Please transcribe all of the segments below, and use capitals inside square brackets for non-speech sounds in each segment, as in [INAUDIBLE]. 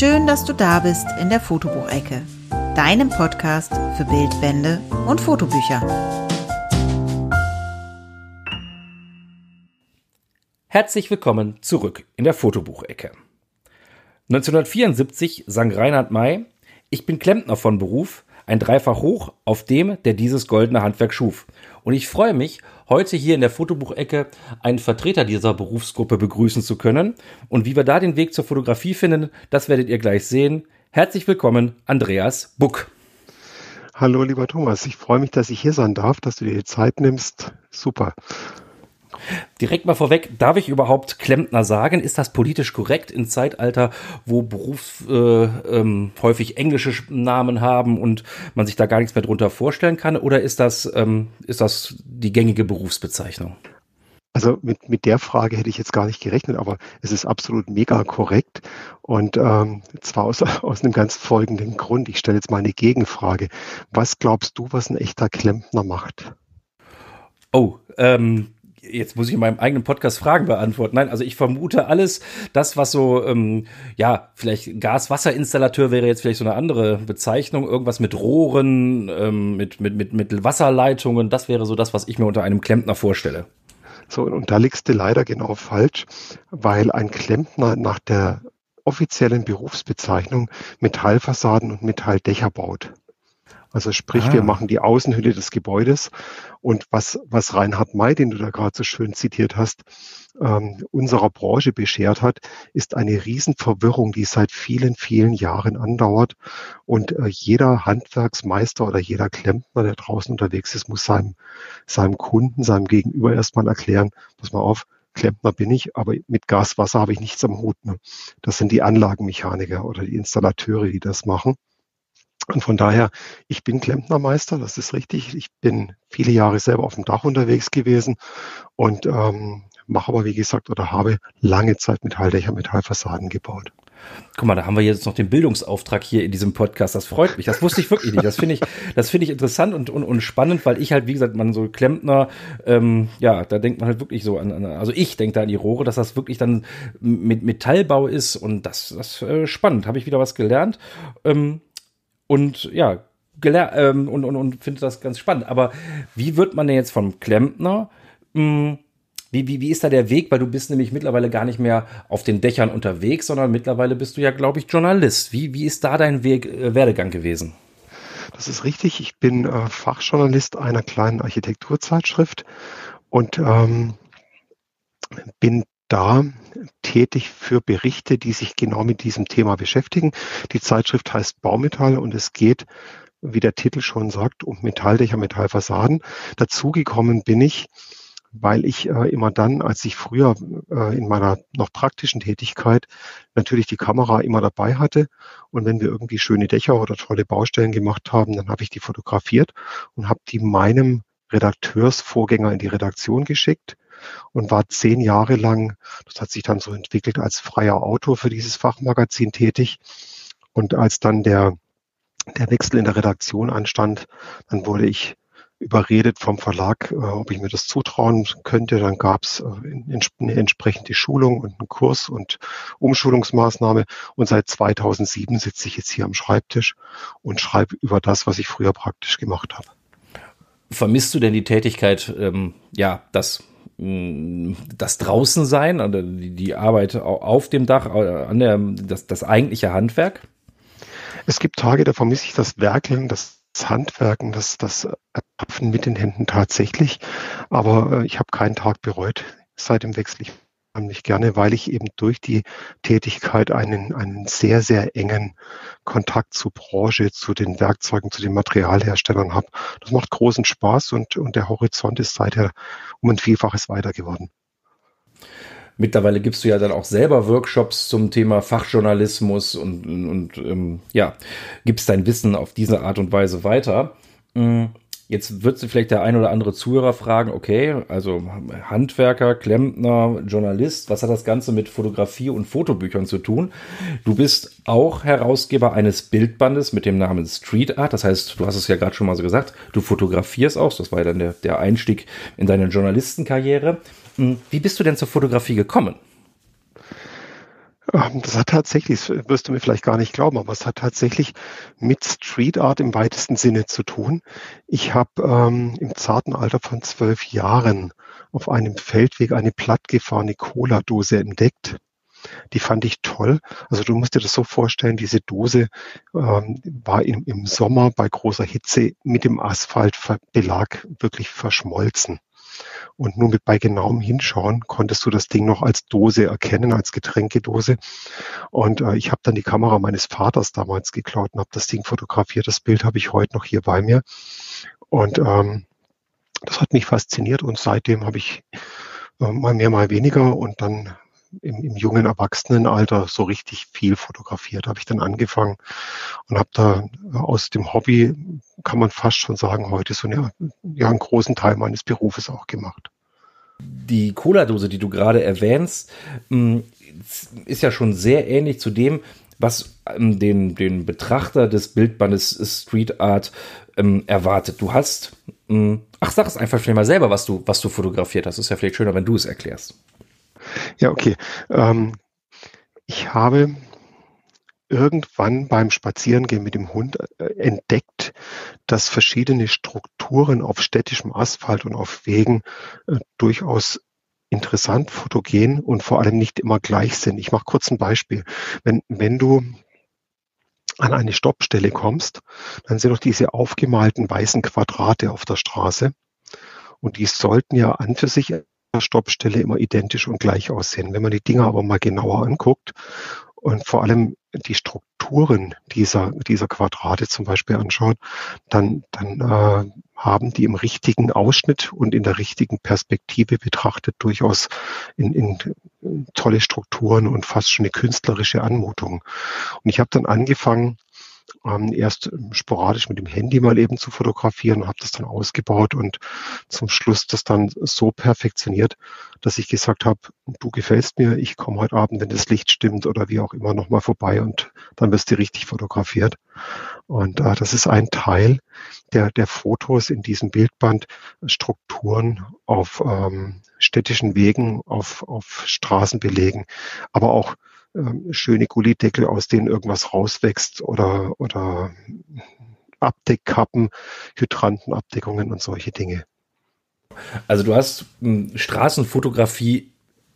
Schön, dass du da bist in der Fotobuchecke, deinem Podcast für Bildbände und Fotobücher. Herzlich willkommen zurück in der Fotobuchecke. 1974 sang Reinhard May, ich bin Klempner von Beruf, ein Dreifach hoch auf dem, der dieses goldene Handwerk schuf. Und ich freue mich, heute hier in der Fotobuchecke einen Vertreter dieser Berufsgruppe begrüßen zu können. Und wie wir da den Weg zur Fotografie finden, das werdet ihr gleich sehen. Herzlich willkommen, Andreas Buck. Hallo, lieber Thomas. Ich freue mich, dass ich hier sein darf, dass du dir die Zeit nimmst. Super. Direkt mal vorweg, darf ich überhaupt Klempner sagen? Ist das politisch korrekt im Zeitalter, wo Berufs äh, ähm, häufig englische Namen haben und man sich da gar nichts mehr drunter vorstellen kann? Oder ist das, ähm, ist das die gängige Berufsbezeichnung? Also mit, mit der Frage hätte ich jetzt gar nicht gerechnet, aber es ist absolut mega korrekt. Und ähm, zwar aus, [LAUGHS] aus einem ganz folgenden Grund. Ich stelle jetzt mal eine Gegenfrage. Was glaubst du, was ein echter Klempner macht? Oh, ähm, jetzt muss ich in meinem eigenen Podcast Fragen beantworten. Nein, also ich vermute alles, das, was so, ähm, ja, vielleicht Gas-Wasser-Installateur wäre jetzt vielleicht so eine andere Bezeichnung, irgendwas mit Rohren, ähm, mit, mit, mit, mit Wasserleitungen, das wäre so das, was ich mir unter einem Klempner vorstelle. So, und da liegst du leider genau falsch, weil ein Klempner nach der offiziellen Berufsbezeichnung Metallfassaden und Metalldächer baut. Also sprich, ah. wir machen die Außenhülle des Gebäudes. Und was, was Reinhard May, den du da gerade so schön zitiert hast, ähm, unserer Branche beschert hat, ist eine Riesenverwirrung, die seit vielen, vielen Jahren andauert. Und äh, jeder Handwerksmeister oder jeder Klempner, der draußen unterwegs ist, muss seinem, seinem Kunden, seinem Gegenüber erstmal erklären, pass mal auf, Klempner bin ich, aber mit Gas, Wasser habe ich nichts am Hut. Ne? Das sind die Anlagenmechaniker oder die Installateure, die das machen. Und von daher, ich bin Klempnermeister, das ist richtig. Ich bin viele Jahre selber auf dem Dach unterwegs gewesen und ähm, mache aber, wie gesagt, oder habe lange Zeit Metalldächer, Metallfassaden gebaut. Guck mal, da haben wir jetzt noch den Bildungsauftrag hier in diesem Podcast. Das freut mich. Das wusste ich wirklich nicht. Das finde ich, das finde ich interessant und, und, und spannend, weil ich halt, wie gesagt, man so Klempner, ähm, ja, da denkt man halt wirklich so an, an also ich denke da an die Rohre, dass das wirklich dann mit Metallbau ist und das, das äh, spannend. Habe ich wieder was gelernt. Ähm, und ja, ähm, und, und, und finde das ganz spannend. Aber wie wird man denn jetzt vom Klempner? Mh, hm, wie, wie, wie ist da der Weg? Weil du bist nämlich mittlerweile gar nicht mehr auf den Dächern unterwegs, sondern mittlerweile bist du ja, glaube ich, Journalist. Wie, wie ist da dein Weg, äh, Werdegang gewesen? Das ist richtig. Ich bin äh, Fachjournalist einer kleinen Architekturzeitschrift und ähm, bin da tätig für Berichte, die sich genau mit diesem Thema beschäftigen. Die Zeitschrift heißt Baumetall und es geht, wie der Titel schon sagt, um Metalldächer, Metallfassaden. Dazugekommen bin ich, weil ich äh, immer dann, als ich früher äh, in meiner noch praktischen Tätigkeit natürlich die Kamera immer dabei hatte und wenn wir irgendwie schöne Dächer oder tolle Baustellen gemacht haben, dann habe ich die fotografiert und habe die meinem Redakteursvorgänger in die Redaktion geschickt und war zehn Jahre lang, das hat sich dann so entwickelt, als freier Autor für dieses Fachmagazin tätig. Und als dann der, der Wechsel in der Redaktion anstand, dann wurde ich überredet vom Verlag, äh, ob ich mir das zutrauen könnte. Dann gab es äh, eine entsprechende Schulung und einen Kurs und Umschulungsmaßnahme. Und seit 2007 sitze ich jetzt hier am Schreibtisch und schreibe über das, was ich früher praktisch gemacht habe. Vermisst du denn die Tätigkeit, ähm, ja, das das draußen sein, oder die Arbeit auf dem Dach, an der, das, das eigentliche Handwerk? Es gibt Tage, da vermisse ich das Werkeln, das Handwerken, das, das Ertapfen mit den Händen tatsächlich. Aber äh, ich habe keinen Tag bereut seit dem Wechsel. Ich unheimlich gerne, weil ich eben durch die Tätigkeit einen, einen sehr, sehr engen Kontakt zur Branche, zu den Werkzeugen, zu den Materialherstellern habe. Das macht großen Spaß und, und der Horizont ist seither um ein Vielfaches weiter geworden. Mittlerweile gibst du ja dann auch selber Workshops zum Thema Fachjournalismus und, und, und ähm, ja, gibst dein Wissen auf diese Art und Weise weiter. Mhm. Jetzt wird sich vielleicht der ein oder andere Zuhörer fragen, okay, also Handwerker, Klempner, Journalist, was hat das Ganze mit Fotografie und Fotobüchern zu tun? Du bist auch Herausgeber eines Bildbandes mit dem Namen Street Art. Das heißt, du hast es ja gerade schon mal so gesagt, du fotografierst auch. Das war ja dann der, der Einstieg in deine Journalistenkarriere. Hm, wie bist du denn zur Fotografie gekommen? Ähm, das hat tatsächlich, das wirst du mir vielleicht gar nicht glauben, aber es hat tatsächlich mit Street Art im weitesten Sinne zu tun. Ich habe ähm, im zarten Alter von zwölf Jahren auf einem Feldweg eine plattgefahrene Cola-Dose entdeckt. Die fand ich toll. Also du musst dir das so vorstellen, diese Dose ähm, war im, im Sommer bei großer Hitze mit dem Asphaltbelag wirklich verschmolzen. Und nur mit bei genauem Hinschauen konntest du das Ding noch als Dose erkennen, als Getränkedose. Und äh, ich habe dann die Kamera meines Vaters damals geklaut und habe das Ding fotografiert. Das Bild habe ich heute noch hier bei mir. Und ähm, das hat mich fasziniert und seitdem habe ich äh, mal mehr, mal weniger und dann im, im jungen Erwachsenenalter so richtig viel fotografiert. Habe ich dann angefangen und habe da aus dem Hobby, kann man fast schon sagen, heute so eine, ja, einen großen Teil meines Berufes auch gemacht. Die Cola-Dose, die du gerade erwähnst, hm, ist ja schon sehr ähnlich zu dem, was ähm, den, den Betrachter des Bildbandes Street Art ähm, erwartet. Du hast, hm, ach, sag es einfach vielleicht mal selber, was du, was du fotografiert hast. Ist ja vielleicht schöner, wenn du es erklärst. Ja, okay. Ähm, ich habe irgendwann beim Spazierengehen mit dem Hund äh, entdeckt, dass verschiedene Strukturen auf städtischem Asphalt und auf Wegen äh, durchaus interessant, fotogen und vor allem nicht immer gleich sind. Ich mache kurz ein Beispiel. Wenn, wenn du an eine Stoppstelle kommst, dann sind doch diese aufgemalten weißen Quadrate auf der Straße. Und die sollten ja an für sich Stoppstelle immer identisch und gleich aussehen. Wenn man die Dinger aber mal genauer anguckt und vor allem die Strukturen dieser, dieser Quadrate zum Beispiel anschaut, dann, dann äh, haben die im richtigen Ausschnitt und in der richtigen Perspektive betrachtet durchaus in, in tolle Strukturen und fast schon eine künstlerische Anmutung. Und ich habe dann angefangen, ähm, erst sporadisch mit dem Handy mal eben zu fotografieren, habe das dann ausgebaut und zum Schluss das dann so perfektioniert, dass ich gesagt habe, du gefällst mir, ich komme heute Abend, wenn das Licht stimmt oder wie auch immer, nochmal vorbei und dann wirst du richtig fotografiert. Und äh, das ist ein Teil der, der Fotos in diesem Bildband, Strukturen auf ähm, städtischen Wegen, auf, auf Straßenbelegen, aber auch ähm, schöne Gullideckel, aus denen irgendwas rauswächst oder, oder Abdeckkappen, Hydrantenabdeckungen und solche Dinge. Also du hast hm, Straßenfotografie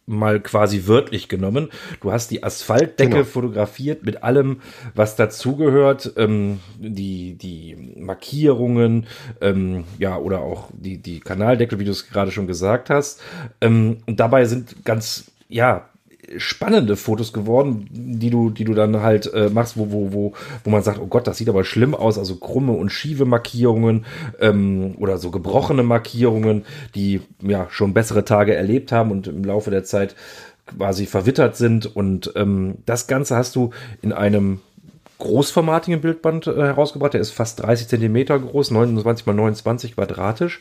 mal quasi wörtlich genommen. Du hast die Asphaltdecke genau. fotografiert mit allem, was dazugehört, ähm, die, die Markierungen, ähm, ja, oder auch die, die Kanaldeckel, wie du es gerade schon gesagt hast. Ähm, und dabei sind ganz, ja, spannende Fotos geworden, die du, die du dann halt äh, machst, wo, wo, wo, wo man sagt, oh Gott, das sieht aber schlimm aus, also krumme und schiefe Markierungen ähm, oder so gebrochene Markierungen, die ja schon bessere Tage erlebt haben und im Laufe der Zeit quasi verwittert sind. Und ähm, das Ganze hast du in einem großformatigen Bildband äh, herausgebracht. Der ist fast 30 Zentimeter groß, 29 mal 29 quadratisch,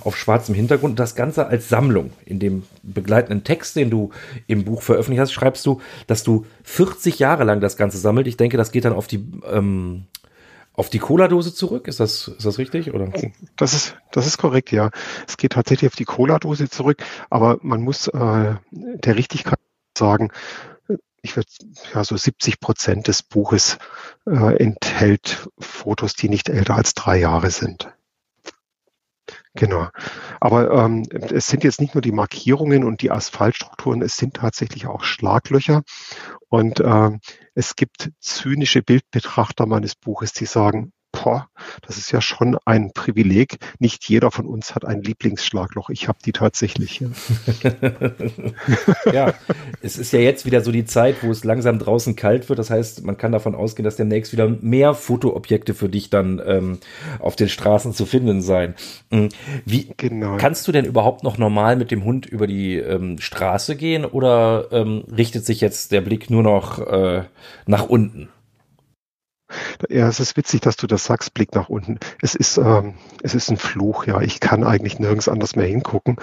auf schwarzem Hintergrund. Das Ganze als Sammlung. In dem begleitenden Text, den du im Buch veröffentlicht hast, schreibst du, dass du 40 Jahre lang das Ganze sammelt. Ich denke, das geht dann auf die ähm, auf die Cola-Dose zurück. Ist das, ist das richtig? Oder? Das ist, das ist korrekt, ja. Es geht tatsächlich auf die Cola-Dose zurück, aber man muss äh, der Richtigkeit sagen, ich würde, ja, so 70 Prozent des Buches äh, enthält Fotos, die nicht älter als drei Jahre sind. Genau. Aber ähm, es sind jetzt nicht nur die Markierungen und die Asphaltstrukturen, es sind tatsächlich auch Schlaglöcher. Und ähm, es gibt zynische Bildbetrachter meines Buches, die sagen, boah, das ist ja schon ein Privileg. Nicht jeder von uns hat ein Lieblingsschlagloch. Ich habe die tatsächlich. [LAUGHS] Ja. es ist ja jetzt wieder so die Zeit, wo es langsam draußen kalt wird. Das heißt, man kann davon ausgehen, dass demnächst wieder mehr Fotoobjekte für dich dann ähm, auf den Straßen zu finden sein. Hm, wie genau. kannst du denn überhaupt noch normal mit dem Hund über die ähm, Straße gehen oder ähm, richtet sich jetzt der Blick nur noch äh, nach unten? Ja, es ist witzig, dass du das sagst, Blick nach unten. Es ist, ähm, es ist ein Fluch, ja. Ich kann eigentlich nirgends anders mehr hingucken.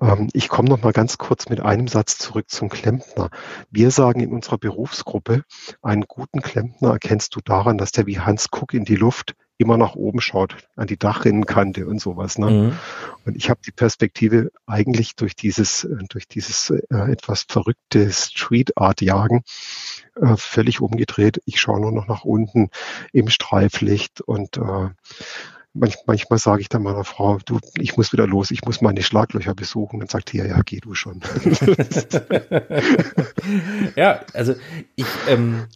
Ähm, ich komme noch mal ganz kurz mit einem Satz zurück zum Klempner. Wir sagen in unserer Berufsgruppe, einen guten Klempner erkennst du daran, dass der wie Hans Kuck in die Luft immer nach oben schaut, an die Dachrinnenkante und sowas. Ne? Mhm. Und ich habe die Perspektive eigentlich durch dieses, durch dieses äh, etwas verrückte Street Art Jagen äh, völlig umgedreht. Ich schaue nur noch nach unten im Streiflicht und äh, manch, manchmal sage ich dann meiner Frau, du, ich muss wieder los, ich muss meine Schlaglöcher besuchen. Dann sagt die, ja, ja, geh du schon. [LAUGHS] ja, also ich, ähm,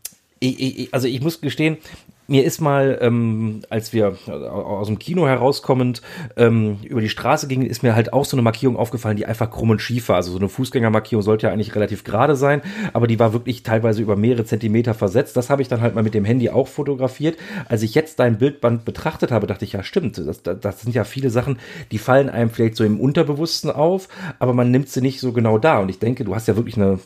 ich, ich, also ich muss gestehen, mir ist mal, ähm, als wir aus dem Kino herauskommend ähm, über die Straße gingen, ist mir halt auch so eine Markierung aufgefallen, die einfach krumm und schief war. Also so eine Fußgängermarkierung sollte ja eigentlich relativ gerade sein, aber die war wirklich teilweise über mehrere Zentimeter versetzt. Das habe ich dann halt mal mit dem Handy auch fotografiert. Als ich jetzt dein Bildband betrachtet habe, dachte ich, ja stimmt, das, das sind ja viele Sachen, die fallen einem vielleicht so im Unterbewussten auf, aber man nimmt sie nicht so genau da. Und ich denke, du hast ja wirklich eine,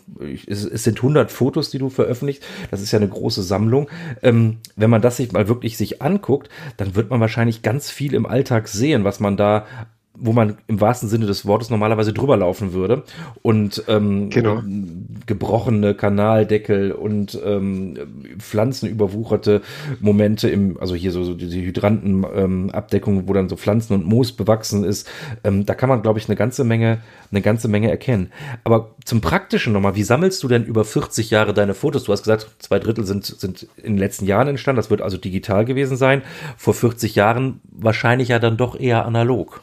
es, es sind 100 Fotos, die du veröffentlicht. Das ist ja eine große Sammlung. Ähm, wenn man das das sich mal wirklich sich anguckt, dann wird man wahrscheinlich ganz viel im Alltag sehen, was man da wo man im wahrsten Sinne des Wortes normalerweise drüber laufen würde. Und ähm, genau. gebrochene Kanaldeckel und ähm, pflanzenüberwucherte Momente im, also hier so, so diese Hydrantenabdeckung, ähm, wo dann so Pflanzen und Moos bewachsen ist. Ähm, da kann man, glaube ich, eine ganze Menge, eine ganze Menge erkennen. Aber zum Praktischen nochmal, wie sammelst du denn über 40 Jahre deine Fotos? Du hast gesagt, zwei Drittel sind, sind in den letzten Jahren entstanden. Das wird also digital gewesen sein. Vor 40 Jahren wahrscheinlich ja dann doch eher analog.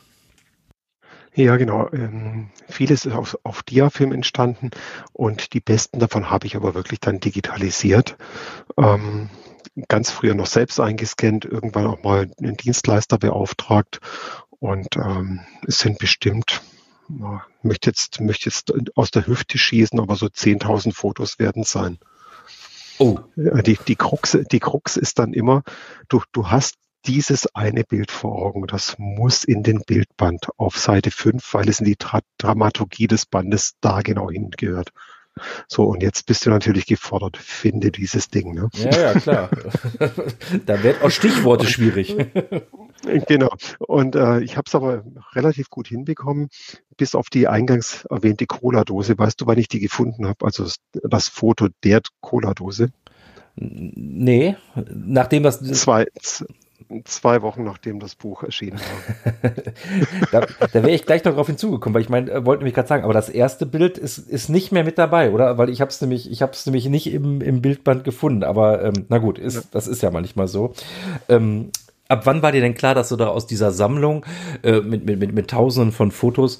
Ja, genau. Ähm, vieles ist auf, auf Diafilm entstanden und die besten davon habe ich aber wirklich dann digitalisiert. Ähm, ganz früher noch selbst eingescannt, irgendwann auch mal einen Dienstleister beauftragt und ähm, es sind bestimmt, möchte jetzt, möchte jetzt aus der Hüfte schießen, aber so 10.000 Fotos werden es sein. Oh. Die, die, Krux, die Krux ist dann immer, du, du hast dieses eine Bild vor Augen. Das muss in den Bildband auf Seite 5, weil es in die Dra Dramaturgie des Bandes da genau hingehört. So, und jetzt bist du natürlich gefordert, finde dieses Ding. Ne? Ja, ja, klar. [LAUGHS] da werden auch Stichworte schwierig. genau. Und äh, ich habe es aber relativ gut hinbekommen, bis auf die eingangs erwähnte Cola-Dose. Weißt du, wann ich die gefunden habe? Also das Foto der Cola-Dose. Nee, nachdem das. Zwei, zwei Wochen nachdem das Buch erschienen war. [LAUGHS] da da wäre ich gleich noch darauf hinzugekommen, weil ich meine, äh, wollte nämlich gerade sagen, aber das erste Bild ist, ist nicht mehr mit dabei, oder? Weil ich habe es nämlich, ich habe es nämlich nicht im, im Bildband gefunden. Aber ähm, na gut, ist, ja. das ist ja manchmal so. Ähm, ab wann war dir denn klar, dass du da aus dieser Sammlung äh, mit, mit, mit, mit Tausenden von Fotos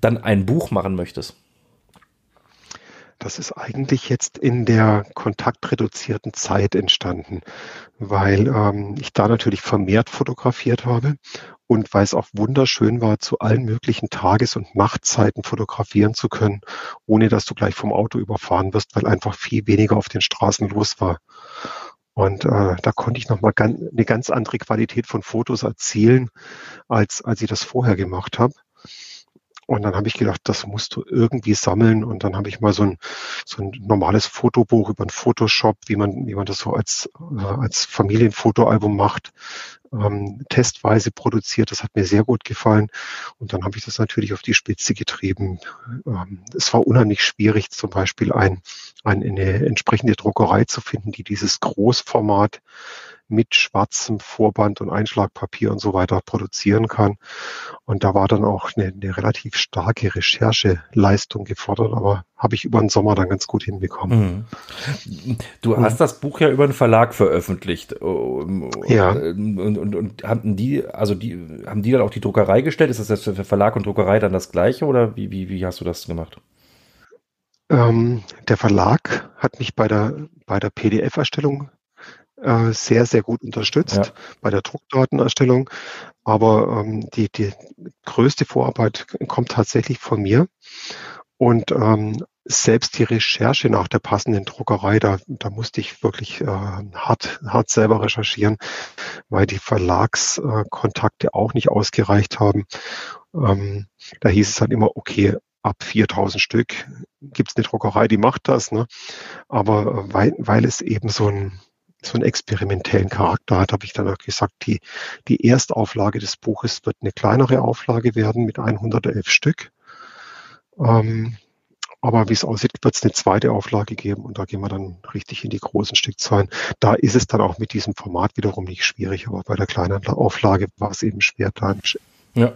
dann ein Buch machen möchtest? Das ist eigentlich jetzt in der kontaktreduzierten Zeit entstanden, weil ähm, ich da natürlich vermehrt fotografiert habe und weil es auch wunderschön war, zu allen möglichen Tages- und Nachtzeiten fotografieren zu können, ohne dass du gleich vom Auto überfahren wirst, weil einfach viel weniger auf den Straßen los war. Und äh, da konnte ich nochmal ganz, eine ganz andere Qualität von Fotos erzielen, als, als ich das vorher gemacht habe. Und dann habe ich gedacht, das musst du irgendwie sammeln. Und dann habe ich mal so ein, so ein normales Fotobuch über ein Photoshop, wie man, wie man das so als, äh, als Familienfotoalbum macht, ähm, testweise produziert. Das hat mir sehr gut gefallen. Und dann habe ich das natürlich auf die Spitze getrieben. Ähm, es war unheimlich schwierig, zum Beispiel ein, ein, eine entsprechende Druckerei zu finden, die dieses Großformat mit schwarzem Vorband und Einschlagpapier und so weiter produzieren kann. Und da war dann auch eine, eine relativ starke Rechercheleistung gefordert, aber habe ich über den Sommer dann ganz gut hinbekommen. Mhm. Du hast das Buch ja über einen Verlag veröffentlicht. Ja. Und, und, und haben die, also die, haben die dann auch die Druckerei gestellt? Ist das für Verlag und Druckerei dann das gleiche oder wie, wie, wie hast du das gemacht? Ähm, der Verlag hat mich bei der, bei der PDF-Erstellung äh, sehr, sehr gut unterstützt ja. bei der Druckdatenerstellung. Aber ähm, die, die größte Vorarbeit kommt tatsächlich von mir. Und ähm, selbst die Recherche nach der passenden Druckerei, da, da musste ich wirklich äh, hart, hart selber recherchieren, weil die Verlagskontakte äh, auch nicht ausgereicht haben. Ähm, da hieß es dann immer, okay, ab 4000 Stück gibt's eine Druckerei, die macht das. Ne? Aber äh, weil, weil es eben so ein so einen experimentellen Charakter hat, habe ich dann auch gesagt, die, die Erstauflage des Buches wird eine kleinere Auflage werden mit 111 Stück. Ähm, aber wie es aussieht, wird es eine zweite Auflage geben und da gehen wir dann richtig in die großen Stückzahlen. Da ist es dann auch mit diesem Format wiederum nicht schwierig, aber bei der kleinen Auflage war es eben schwer, da ja.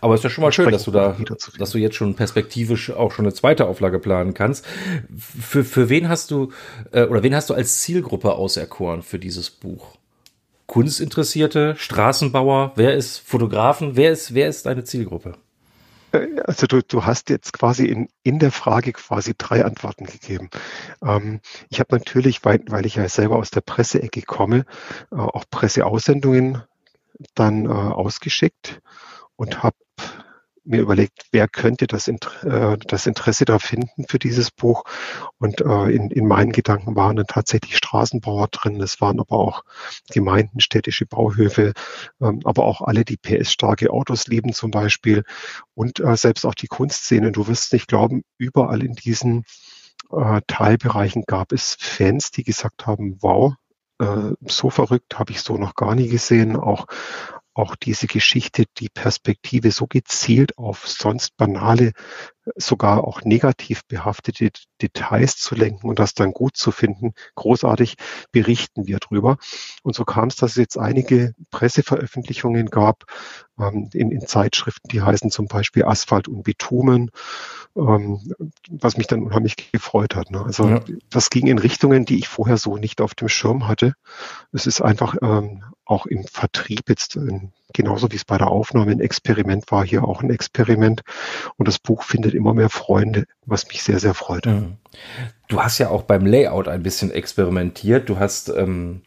Aber es ist ja schon mal schön, dass du da, dass du jetzt schon perspektivisch auch schon eine zweite Auflage planen kannst. Für, für wen hast du, äh, oder wen hast du als Zielgruppe auserkoren für dieses Buch? Kunstinteressierte, Straßenbauer, wer ist Fotografen, wer ist, wer ist deine Zielgruppe? Äh, also du, du hast jetzt quasi in, in der Frage quasi drei Antworten gegeben. Ähm, ich habe natürlich, weil, weil ich ja selber aus der Presseecke komme, äh, auch Presseaussendungen dann äh, ausgeschickt und habe mir überlegt, wer könnte das, äh, das Interesse da finden für dieses Buch. Und äh, in, in meinen Gedanken waren dann tatsächlich Straßenbauer drin, es waren aber auch Gemeinden, städtische Bauhöfe, ähm, aber auch alle, die PS-starke Autos lieben zum Beispiel und äh, selbst auch die Kunstszene. Du wirst nicht glauben, überall in diesen äh, Teilbereichen gab es Fans, die gesagt haben, wow, äh, so verrückt habe ich so noch gar nie gesehen. Auch auch diese Geschichte, die Perspektive so gezielt auf sonst banale, sogar auch negativ behaftete Details zu lenken und das dann gut zu finden, großartig berichten wir drüber. Und so kam es, dass es jetzt einige Presseveröffentlichungen gab ähm, in, in, Zeitschriften, die heißen zum Beispiel Asphalt und Bitumen, ähm, was mich dann unheimlich gefreut hat. Ne? Also ja. das ging in Richtungen, die ich vorher so nicht auf dem Schirm hatte. Es ist einfach ähm, auch im Vertrieb jetzt genauso wie es bei der Aufnahme ein Experiment war, hier auch ein Experiment. Und das Buch findet immer mehr Freunde, was mich sehr, sehr freut. Mhm. Du hast ja auch beim Layout ein bisschen experimentiert. Du hast ähm,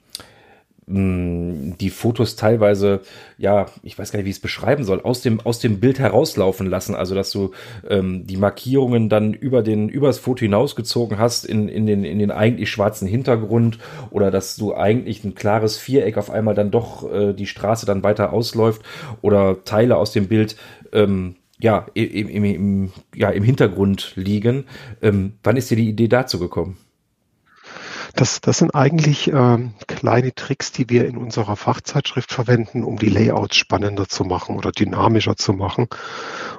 die Fotos teilweise, ja, ich weiß gar nicht, wie ich es beschreiben soll, aus dem, aus dem Bild herauslaufen lassen. Also, dass du ähm, die Markierungen dann über den, übers Foto hinausgezogen hast in, in, den, in den eigentlich schwarzen Hintergrund oder dass du eigentlich ein klares Viereck auf einmal dann doch äh, die Straße dann weiter ausläuft oder Teile aus dem Bild ähm, ja, im, im, im, ja, im Hintergrund liegen. Ähm, wann ist dir die Idee dazu gekommen? Das, das sind eigentlich ähm, kleine Tricks, die wir in unserer Fachzeitschrift verwenden, um die Layouts spannender zu machen oder dynamischer zu machen.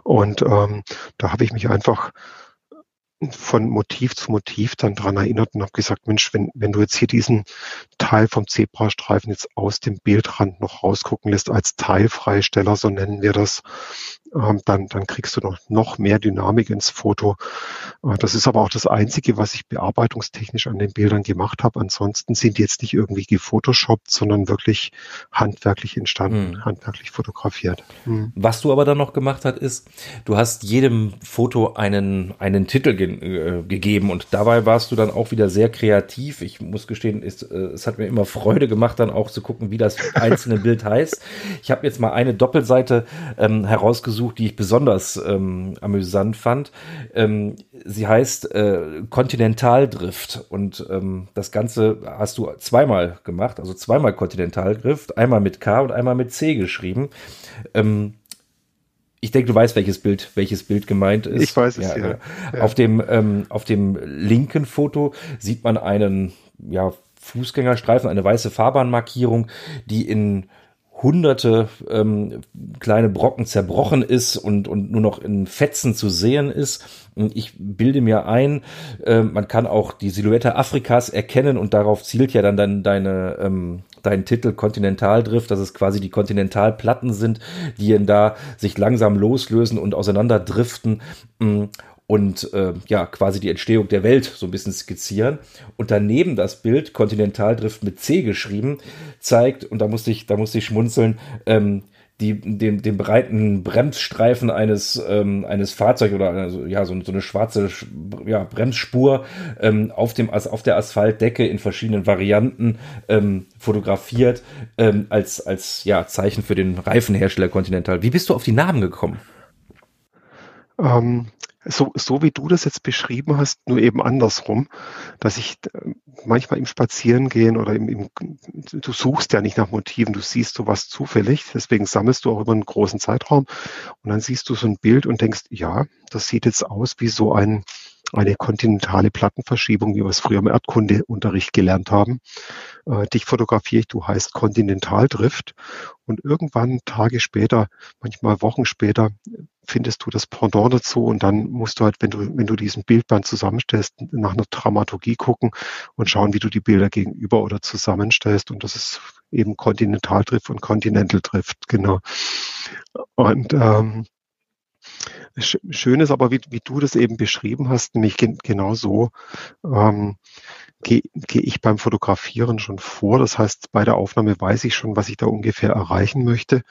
Und ähm, da habe ich mich einfach von Motiv zu Motiv dann dran erinnert und habe gesagt, Mensch, wenn, wenn du jetzt hier diesen Teil vom Zebrastreifen jetzt aus dem Bildrand noch rausgucken lässt als Teilfreisteller, so nennen wir das, dann, dann kriegst du noch, noch mehr Dynamik ins Foto. Äh, das ist aber auch das Einzige, was ich bearbeitungstechnisch an den Bildern gemacht habe. Ansonsten sind die jetzt nicht irgendwie gefotoshoppt, sondern wirklich handwerklich entstanden, hm. handwerklich fotografiert. Hm. Was du aber dann noch gemacht hast, ist, du hast jedem Foto einen, einen Titel ge äh, gegeben und dabei warst du dann auch wieder sehr kreativ. Ich muss gestehen, ist, äh, es hat mir immer Freude gemacht, dann auch zu gucken, wie das einzelne [LAUGHS] Bild heißt. Ich habe jetzt mal eine Doppelseite ähm, herausgesucht, rausgesucht, die ich besonders ähm, amüsant fand. Ähm, sie heißt äh, Kontinentaldrift und ähm, das Ganze hast du zweimal gemacht, also zweimal Kontinentaldrift, einmal mit K und einmal mit C geschrieben. Ähm, ich denke, du weißt, welches Bild, welches Bild gemeint ist. Ich weiß es, ja. ja. ja. Auf, dem, ähm, auf dem linken Foto sieht man einen ja, Fußgängerstreifen, eine weiße Fahrbahnmarkierung, die in hunderte ähm, kleine Brocken zerbrochen ist und, und nur noch in Fetzen zu sehen ist. Ich bilde mir ein, äh, man kann auch die Silhouette Afrikas erkennen und darauf zielt ja dann, dann deine, ähm, dein Titel Kontinentaldrift, dass es quasi die Kontinentalplatten sind, die in da sich langsam loslösen und auseinanderdriften. Und äh, ja, quasi die Entstehung der Welt so ein bisschen skizzieren. Und daneben das Bild, Kontinentaldrift mit C geschrieben, zeigt, und da musste ich, da musste ich schmunzeln, ähm, die, den, den breiten Bremsstreifen eines, ähm, eines Fahrzeugs oder also, ja, so, so eine schwarze ja, Bremsspur ähm, auf, dem, auf der Asphaltdecke in verschiedenen Varianten ähm, fotografiert ähm, als, als ja, Zeichen für den Reifenhersteller Continental. Wie bist du auf die Namen gekommen? Ähm, so, so wie du das jetzt beschrieben hast, nur eben andersrum, dass ich äh, manchmal im Spazierengehen oder im, im, du suchst ja nicht nach Motiven, du siehst sowas zufällig, deswegen sammelst du auch über einen großen Zeitraum und dann siehst du so ein Bild und denkst, ja, das sieht jetzt aus wie so ein, eine kontinentale Plattenverschiebung, wie wir es früher im Erdkundeunterricht gelernt haben. Äh, dich fotografiere ich, du heißt Kontinentaldrift. Und irgendwann Tage später, manchmal Wochen später, findest du das Pendant dazu und dann musst du halt, wenn du, wenn du diesen Bildband zusammenstellst, nach einer Dramaturgie gucken und schauen, wie du die Bilder gegenüber oder zusammenstellst. Und das ist eben Kontinentaldrift und Continental Drift, genau. Und ähm, Schön ist aber, wie, wie du das eben beschrieben hast, nämlich gen genau so ähm, gehe geh ich beim Fotografieren schon vor. Das heißt, bei der Aufnahme weiß ich schon, was ich da ungefähr erreichen möchte.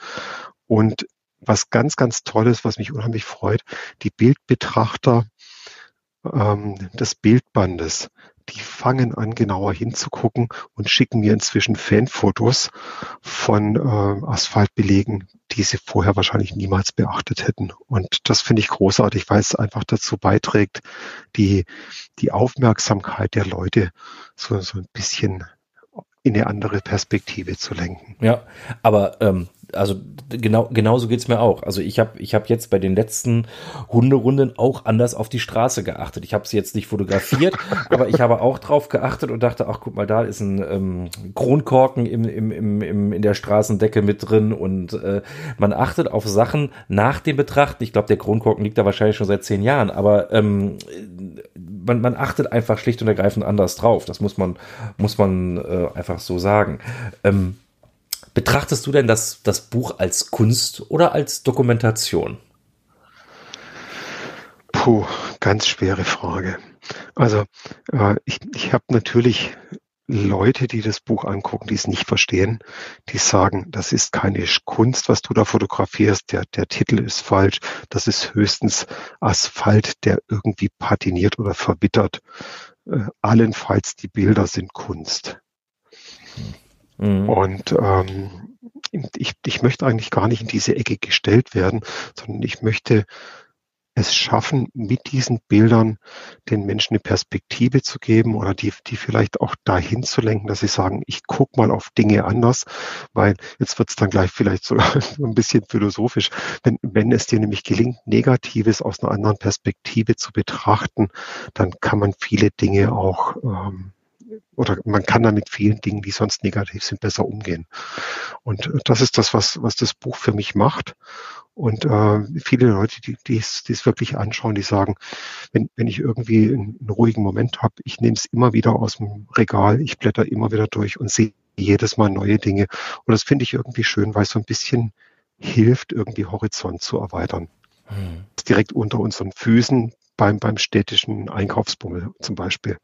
Und was ganz, ganz toll ist, was mich unheimlich freut, die Bildbetrachter ähm, des Bildbandes, die fangen an, genauer hinzugucken und schicken mir inzwischen Fanfotos von äh, Asphaltbelegen, die sie vorher wahrscheinlich niemals beachtet hätten. Und das finde ich großartig, weil es einfach dazu beiträgt, die, die Aufmerksamkeit der Leute so, so ein bisschen in eine andere Perspektive zu lenken. Ja, aber ähm, also genau genauso geht's mir auch. Also ich habe ich hab jetzt bei den letzten Hunderunden auch anders auf die Straße geachtet. Ich habe sie jetzt nicht fotografiert, [LAUGHS] aber ich habe auch drauf geachtet und dachte, ach guck mal, da ist ein ähm, Kronkorken im, im, im, im, in der Straßendecke mit drin und äh, man achtet auf Sachen nach dem Betrachten. Ich glaube, der Kronkorken liegt da wahrscheinlich schon seit zehn Jahren, aber ähm, man, man achtet einfach schlicht und ergreifend anders drauf. Das muss man, muss man äh, einfach so sagen. Ähm, betrachtest du denn das, das Buch als Kunst oder als Dokumentation? Puh, ganz schwere Frage. Also äh, ich, ich habe natürlich Leute, die das Buch angucken, die es nicht verstehen, die sagen, das ist keine Kunst, was du da fotografierst, der, der Titel ist falsch, das ist höchstens Asphalt, der irgendwie patiniert oder verwittert. Äh, allenfalls die Bilder sind Kunst. Mhm. Und ähm, ich, ich möchte eigentlich gar nicht in diese Ecke gestellt werden, sondern ich möchte es schaffen, mit diesen Bildern den Menschen eine Perspektive zu geben oder die, die vielleicht auch dahin zu lenken, dass sie sagen, ich guck mal auf Dinge anders, weil jetzt wird es dann gleich vielleicht [LAUGHS] so ein bisschen philosophisch. Wenn, wenn es dir nämlich gelingt, Negatives aus einer anderen Perspektive zu betrachten, dann kann man viele Dinge auch ähm, oder man kann da mit vielen Dingen, die sonst negativ sind, besser umgehen. Und das ist das, was, was das Buch für mich macht. Und äh, viele Leute, die, die, es, die es wirklich anschauen, die sagen, wenn, wenn ich irgendwie einen, einen ruhigen Moment habe, ich nehme es immer wieder aus dem Regal, ich blätter immer wieder durch und sehe jedes Mal neue Dinge. Und das finde ich irgendwie schön, weil es so ein bisschen hilft, irgendwie Horizont zu erweitern. Hm. Direkt unter unseren Füßen beim, beim städtischen Einkaufsbummel zum Beispiel.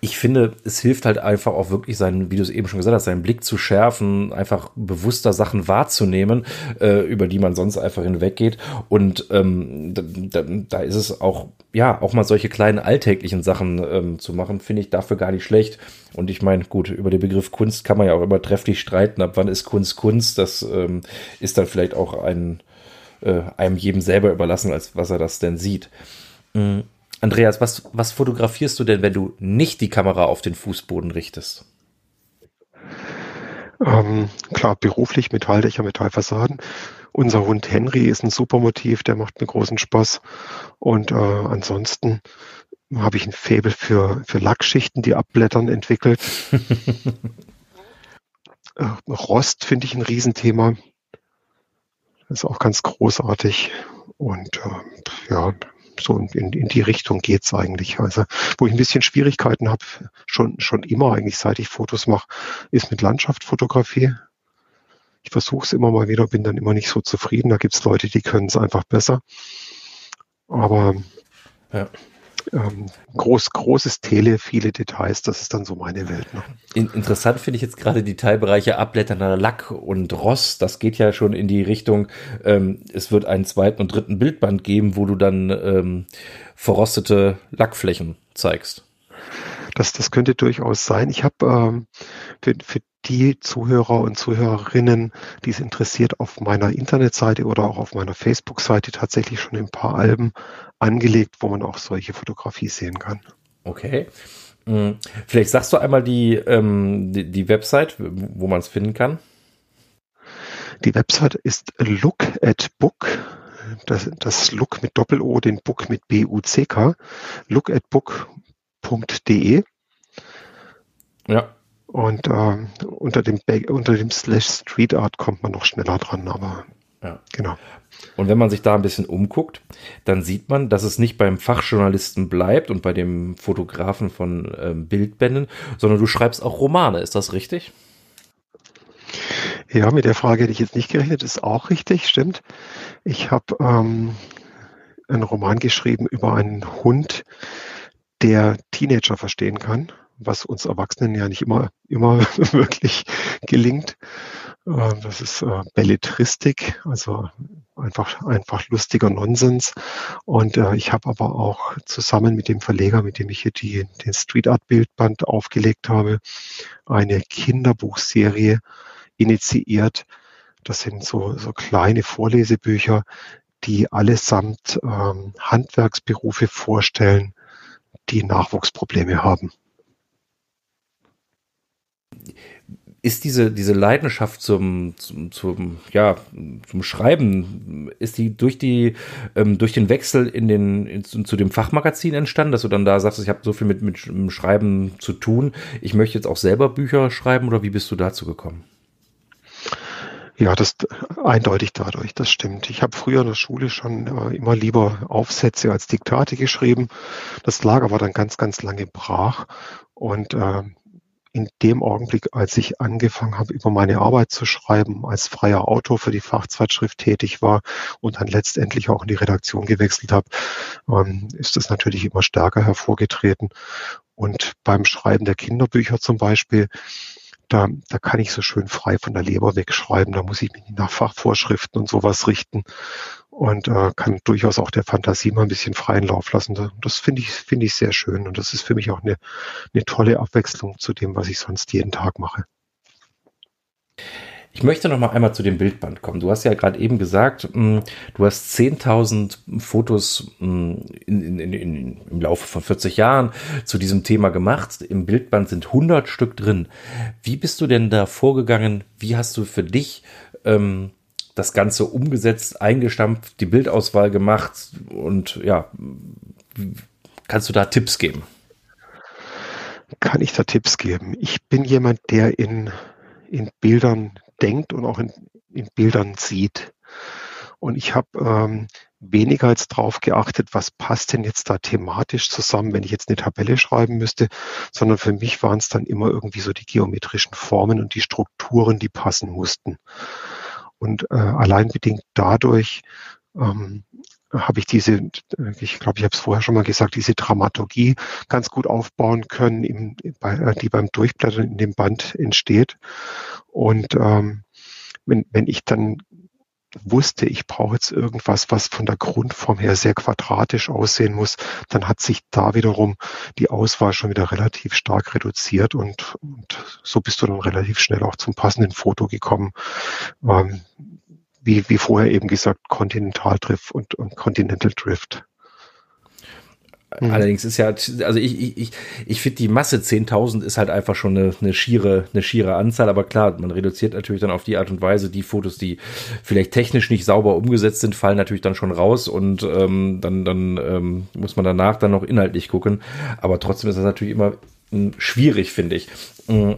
Ich finde, es hilft halt einfach auch wirklich seinen, wie du es eben schon gesagt hast, seinen Blick zu schärfen, einfach bewusster Sachen wahrzunehmen, äh, über die man sonst einfach hinweggeht. Und ähm, da, da, ist es auch, ja, auch mal solche kleinen alltäglichen Sachen ähm, zu machen, finde ich dafür gar nicht schlecht. Und ich meine, gut, über den Begriff Kunst kann man ja auch immer trefflich streiten, ab wann ist Kunst Kunst. Das ähm, ist dann vielleicht auch ein, äh, einem jedem selber überlassen, als was er das denn sieht. Mhm. Andreas, was, was fotografierst du denn, wenn du nicht die Kamera auf den Fußboden richtest? Ähm, klar, beruflich Metalldächer, Metallfassaden. Unser Hund Henry ist ein super Motiv, der macht mir großen Spaß. Und äh, ansonsten habe ich ein Faible für, für Lackschichten, die abblättern, entwickelt. [LAUGHS] äh, Rost finde ich ein Riesenthema. Das ist auch ganz großartig. Und äh, ja, so in, in die Richtung geht's eigentlich. Also wo ich ein bisschen Schwierigkeiten habe, schon, schon immer eigentlich, seit ich Fotos mache, ist mit Landschaftsfotografie. Ich versuche es immer mal wieder, bin dann immer nicht so zufrieden. Da gibt's Leute, die können es einfach besser. Aber ja ähm, groß, großes Tele, viele Details, das ist dann so meine Welt. Ne? In, interessant finde ich jetzt gerade die Teilbereiche abblätternder Lack und Ross. Das geht ja schon in die Richtung, ähm, es wird einen zweiten und dritten Bildband geben, wo du dann ähm, verrostete Lackflächen zeigst. Das, das könnte durchaus sein. Ich habe ähm, für, für die Zuhörer und Zuhörerinnen, die es interessiert, auf meiner Internetseite oder auch auf meiner Facebook-Seite tatsächlich schon ein paar Alben angelegt, wo man auch solche Fotografie sehen kann. Okay. Hm. Vielleicht sagst du einmal die, ähm, die, die Website, wo man es finden kann. Die Website ist look at book, das, das Look mit Doppel-O, den Book mit B-U-C-K, lookatbook.de. Ja. Und äh, unter dem unter dem Slash Street Art kommt man noch schneller dran, aber ja. genau. Und wenn man sich da ein bisschen umguckt, dann sieht man, dass es nicht beim Fachjournalisten bleibt und bei dem Fotografen von ähm, Bildbänden, sondern du schreibst auch Romane. Ist das richtig? Ja, mit der Frage hätte ich jetzt nicht gerechnet. Ist auch richtig, stimmt. Ich habe ähm, einen Roman geschrieben über einen Hund, der Teenager verstehen kann was uns Erwachsenen ja nicht immer, immer [LAUGHS] wirklich gelingt. Ähm, das ist äh, Belletristik, also einfach, einfach lustiger Nonsens. Und äh, ich habe aber auch zusammen mit dem Verleger, mit dem ich hier die, den Street Art Bildband aufgelegt habe, eine Kinderbuchserie initiiert. Das sind so, so kleine Vorlesebücher, die allesamt ähm, Handwerksberufe vorstellen, die Nachwuchsprobleme haben ist diese, diese Leidenschaft zum, zum, zum, ja, zum Schreiben, ist die durch die, ähm, durch den Wechsel in den, in, zu dem Fachmagazin entstanden, dass du dann da sagst, ich habe so viel mit, mit Schreiben zu tun, ich möchte jetzt auch selber Bücher schreiben oder wie bist du dazu gekommen? Ja, das eindeutig dadurch, das stimmt. Ich habe früher in der Schule schon äh, immer lieber Aufsätze als Diktate geschrieben. Das lag aber dann ganz, ganz lange brach. Und äh, in dem Augenblick, als ich angefangen habe, über meine Arbeit zu schreiben, als freier Autor für die Fachzeitschrift tätig war und dann letztendlich auch in die Redaktion gewechselt habe, ähm, ist das natürlich immer stärker hervorgetreten. Und beim Schreiben der Kinderbücher zum Beispiel, da, da kann ich so schön frei von der Leber wegschreiben. Da muss ich mich nicht nach Fachvorschriften und sowas richten und äh, kann durchaus auch der Fantasie mal ein bisschen freien Lauf lassen. Das finde ich, finde ich sehr schön und das ist für mich auch eine, eine tolle Abwechslung zu dem, was ich sonst jeden Tag mache. Ich möchte noch mal einmal zu dem Bildband kommen. Du hast ja gerade eben gesagt, hm, du hast 10.000 Fotos hm, in, in, in, im Laufe von 40 Jahren zu diesem Thema gemacht. Im Bildband sind 100 Stück drin. Wie bist du denn da vorgegangen? Wie hast du für dich ähm, das Ganze umgesetzt, eingestampft, die Bildauswahl gemacht und ja, kannst du da Tipps geben? Kann ich da Tipps geben? Ich bin jemand, der in, in Bildern denkt und auch in, in Bildern sieht. Und ich habe ähm, weniger als drauf geachtet, was passt denn jetzt da thematisch zusammen, wenn ich jetzt eine Tabelle schreiben müsste, sondern für mich waren es dann immer irgendwie so die geometrischen Formen und die Strukturen, die passen mussten. Und äh, allein bedingt dadurch ähm, habe ich diese, ich glaube, ich habe es vorher schon mal gesagt, diese Dramaturgie ganz gut aufbauen können, im, bei, äh, die beim Durchblättern in dem Band entsteht. Und ähm, wenn, wenn ich dann wusste, ich brauche jetzt irgendwas, was von der Grundform her sehr quadratisch aussehen muss, dann hat sich da wiederum die Auswahl schon wieder relativ stark reduziert und, und so bist du dann relativ schnell auch zum passenden Foto gekommen. Ähm, wie, wie vorher eben gesagt, Continental Drift und, und Continental Drift. Mhm. Allerdings ist ja, also ich, ich, ich, ich finde die Masse 10.000 ist halt einfach schon eine, eine, schiere, eine schiere Anzahl, aber klar, man reduziert natürlich dann auf die Art und Weise, die Fotos, die vielleicht technisch nicht sauber umgesetzt sind, fallen natürlich dann schon raus und ähm, dann, dann ähm, muss man danach dann noch inhaltlich gucken. Aber trotzdem ist das natürlich immer äh, schwierig, finde ich. Mhm.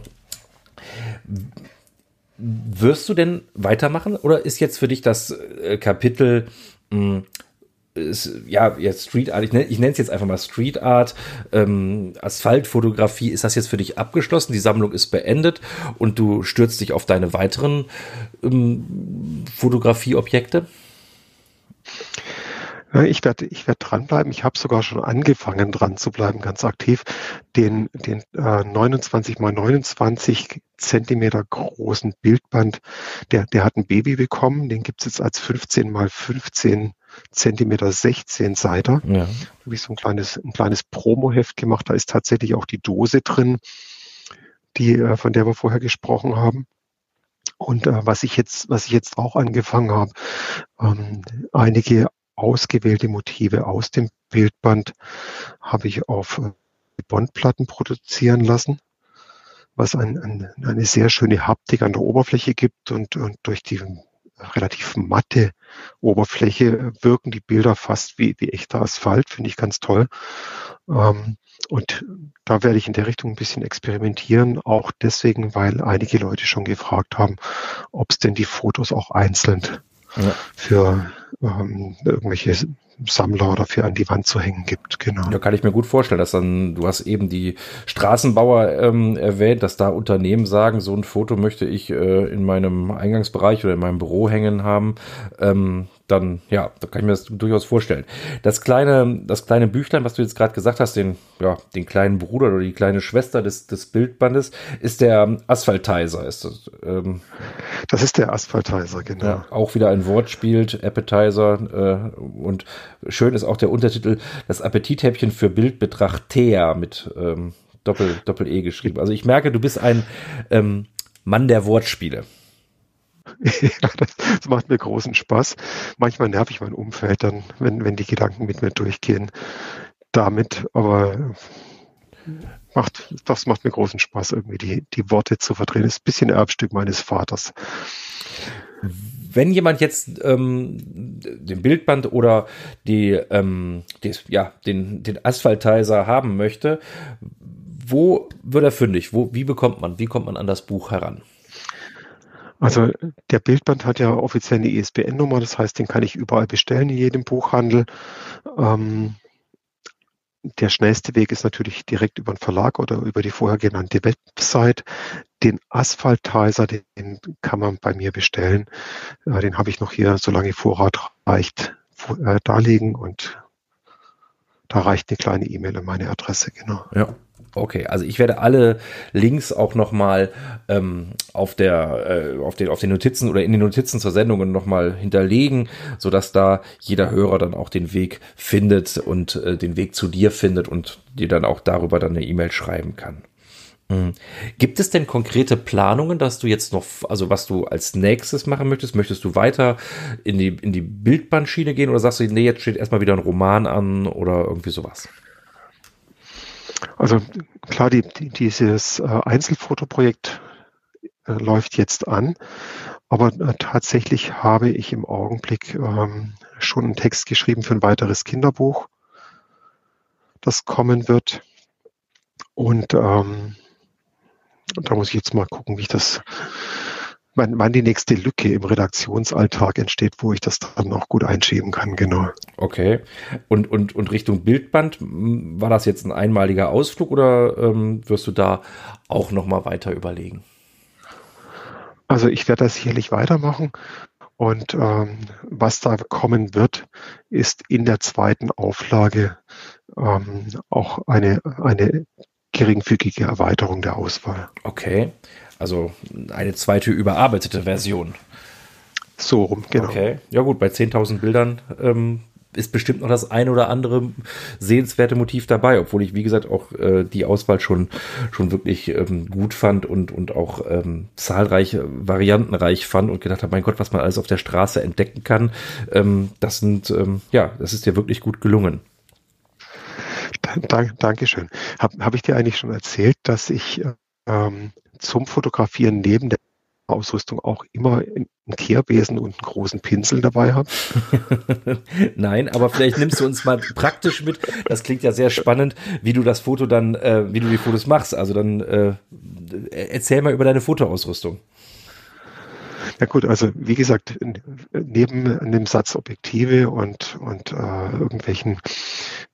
Wirst du denn weitermachen oder ist jetzt für dich das äh, Kapitel mh, ist, ja, jetzt Street Art, ich nenne, es jetzt einfach mal Street Art, ähm, Asphaltfotografie, ist das jetzt für dich abgeschlossen? Die Sammlung ist beendet und du stürzt dich auf deine weiteren ähm, Fotografieobjekte? Ich werde ich werd dranbleiben. Ich habe sogar schon angefangen, dran zu bleiben, ganz aktiv. Den, den äh, 29 mal 29 Zentimeter großen Bildband, der, der hat ein Baby bekommen. Den gibt's jetzt als 15 mal 15 Zentimeter 16 Seiter. Ja. Ich so ein kleines, ein kleines Promoheft gemacht. Da ist tatsächlich auch die Dose drin, die, äh, von der wir vorher gesprochen haben. Und äh, was ich jetzt, was ich jetzt auch angefangen habe, ähm, einige ausgewählte Motive aus dem Bildband habe ich auf äh, Bondplatten produzieren lassen, was ein, ein, eine sehr schöne Haptik an der Oberfläche gibt und, und durch die relativ matte Oberfläche wirken die Bilder fast wie, wie echter Asphalt, finde ich ganz toll. Ähm, und da werde ich in der Richtung ein bisschen experimentieren, auch deswegen, weil einige Leute schon gefragt haben, ob es denn die Fotos auch einzeln ja. für ähm, irgendwelche Sammler oder für an die Wand zu hängen gibt. Genau. Da kann ich mir gut vorstellen, dass dann, du hast eben die Straßenbauer ähm, erwähnt, dass da Unternehmen sagen, so ein Foto möchte ich äh, in meinem Eingangsbereich oder in meinem Büro hängen haben. Ähm, dann, ja, da kann ich mir das durchaus vorstellen. Das kleine, das kleine Büchlein, was du jetzt gerade gesagt hast, den, ja, den kleinen Bruder oder die kleine Schwester des, des Bildbandes, ist der Asphaltizer. Ist das, ähm, das ist der Asphaltizer, genau. Ja, auch wieder ein Wortspiel, Appetizer. Äh, und schön ist auch der Untertitel, das Appetithäppchen für Bildbetrachter mit ähm, Doppel, Doppel-E geschrieben. Also ich merke, du bist ein ähm, Mann der Wortspiele. [LAUGHS] ja, das macht mir großen Spaß. Manchmal nerv ich mein Umfeld dann, wenn, wenn die Gedanken mit mir durchgehen damit, aber macht, das macht mir großen Spaß, irgendwie die, die Worte zu verdrehen. Das ist ein bisschen Erbstück meines Vaters. Wenn jemand jetzt ähm, den Bildband oder die, ähm, die, ja, den, den Asphaltizer haben möchte, wo wird er fündig? Wo, wie bekommt man, wie kommt man an das Buch heran? Also der Bildband hat ja offiziell eine ISBN-Nummer, das heißt, den kann ich überall bestellen in jedem Buchhandel. Ähm, der schnellste Weg ist natürlich direkt über den Verlag oder über die vorher genannte Website. Den Asphaltizer, den kann man bei mir bestellen. Den habe ich noch hier, solange Vorrat reicht, äh, darlegen und da reicht eine kleine E-Mail an meine Adresse, genau. Ja. Okay, also ich werde alle Links auch nochmal ähm, auf, der, äh, auf, den, auf den Notizen oder in den Notizen zur Sendung nochmal hinterlegen, sodass da jeder Hörer dann auch den Weg findet und äh, den Weg zu dir findet und dir dann auch darüber dann eine E-Mail schreiben kann. Mhm. Gibt es denn konkrete Planungen, dass du jetzt noch, also was du als nächstes machen möchtest? Möchtest du weiter in die, in die Bildbandschiene gehen oder sagst du, nee, jetzt steht erstmal wieder ein Roman an oder irgendwie sowas? Also klar, die, die, dieses äh, Einzelfotoprojekt äh, läuft jetzt an, aber äh, tatsächlich habe ich im Augenblick ähm, schon einen Text geschrieben für ein weiteres Kinderbuch, das kommen wird. Und ähm, da muss ich jetzt mal gucken, wie ich das wann, wann die nächste Lücke im Redaktionsalltag entsteht, wo ich das dann auch gut einschieben kann, genau. Okay. Und, und, und Richtung Bildband, war das jetzt ein einmaliger Ausflug oder ähm, wirst du da auch nochmal weiter überlegen? Also ich werde das sicherlich weitermachen. Und ähm, was da kommen wird, ist in der zweiten Auflage ähm, auch eine, eine geringfügige Erweiterung der Auswahl. Okay. Also eine zweite überarbeitete Version. So rum, genau. Okay, ja gut, bei 10.000 Bildern ähm, ist bestimmt noch das ein oder andere sehenswerte Motiv dabei, obwohl ich, wie gesagt, auch äh, die Auswahl schon, schon wirklich ähm, gut fand und, und auch ähm, zahlreiche variantenreich fand und gedacht habe, mein Gott, was man alles auf der Straße entdecken kann, ähm, das sind, ähm, ja, das ist dir wirklich gut gelungen. Dank, Dankeschön. Habe hab ich dir eigentlich schon erzählt, dass ich ähm, zum Fotografieren neben der Ausrüstung auch immer einen Kehrbesen und einen großen Pinsel dabei habe? [LAUGHS] Nein, aber vielleicht nimmst du uns mal praktisch mit. Das klingt ja sehr spannend, wie du das Foto dann, äh, wie du die Fotos machst. Also dann äh, erzähl mal über deine Fotoausrüstung. Ja gut, also wie gesagt, neben dem Satz Objektive und, und äh, irgendwelchen,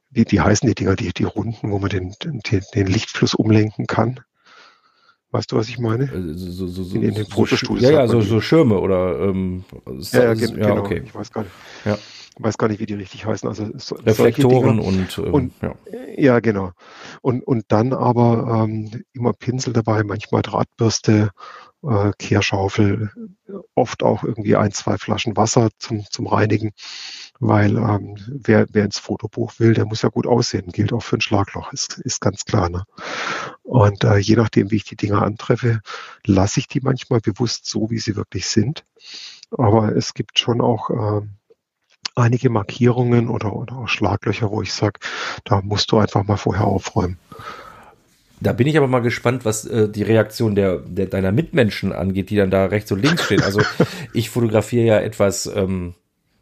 wie, wie heißen die Dinger, die, die Runden, wo man den, den, den Lichtfluss umlenken kann. Weißt du, was ich meine? Äh, so, so, so, in, in den Fotostudios. Ja, ja, so, so Schirme oder ähm, ja, ja, gen ja, genau. Okay. Ich weiß gar nicht. Ja. Weiß gar nicht, wie die richtig heißen. Also so, Reflektoren und, ähm, und ja. ja, genau. Und und dann aber ähm, immer Pinsel dabei, manchmal Drahtbürste, äh, Kehrschaufel, oft auch irgendwie ein, zwei Flaschen Wasser zum zum Reinigen weil ähm, wer, wer ins Fotobuch will, der muss ja gut aussehen. Gilt auch für ein Schlagloch, ist, ist ganz klar. Ne? Und äh, je nachdem, wie ich die Dinger antreffe, lasse ich die manchmal bewusst so, wie sie wirklich sind. Aber es gibt schon auch äh, einige Markierungen oder, oder auch Schlaglöcher, wo ich sage, da musst du einfach mal vorher aufräumen. Da bin ich aber mal gespannt, was äh, die Reaktion der, der deiner Mitmenschen angeht, die dann da rechts und links stehen. Also [LAUGHS] ich fotografiere ja etwas ähm,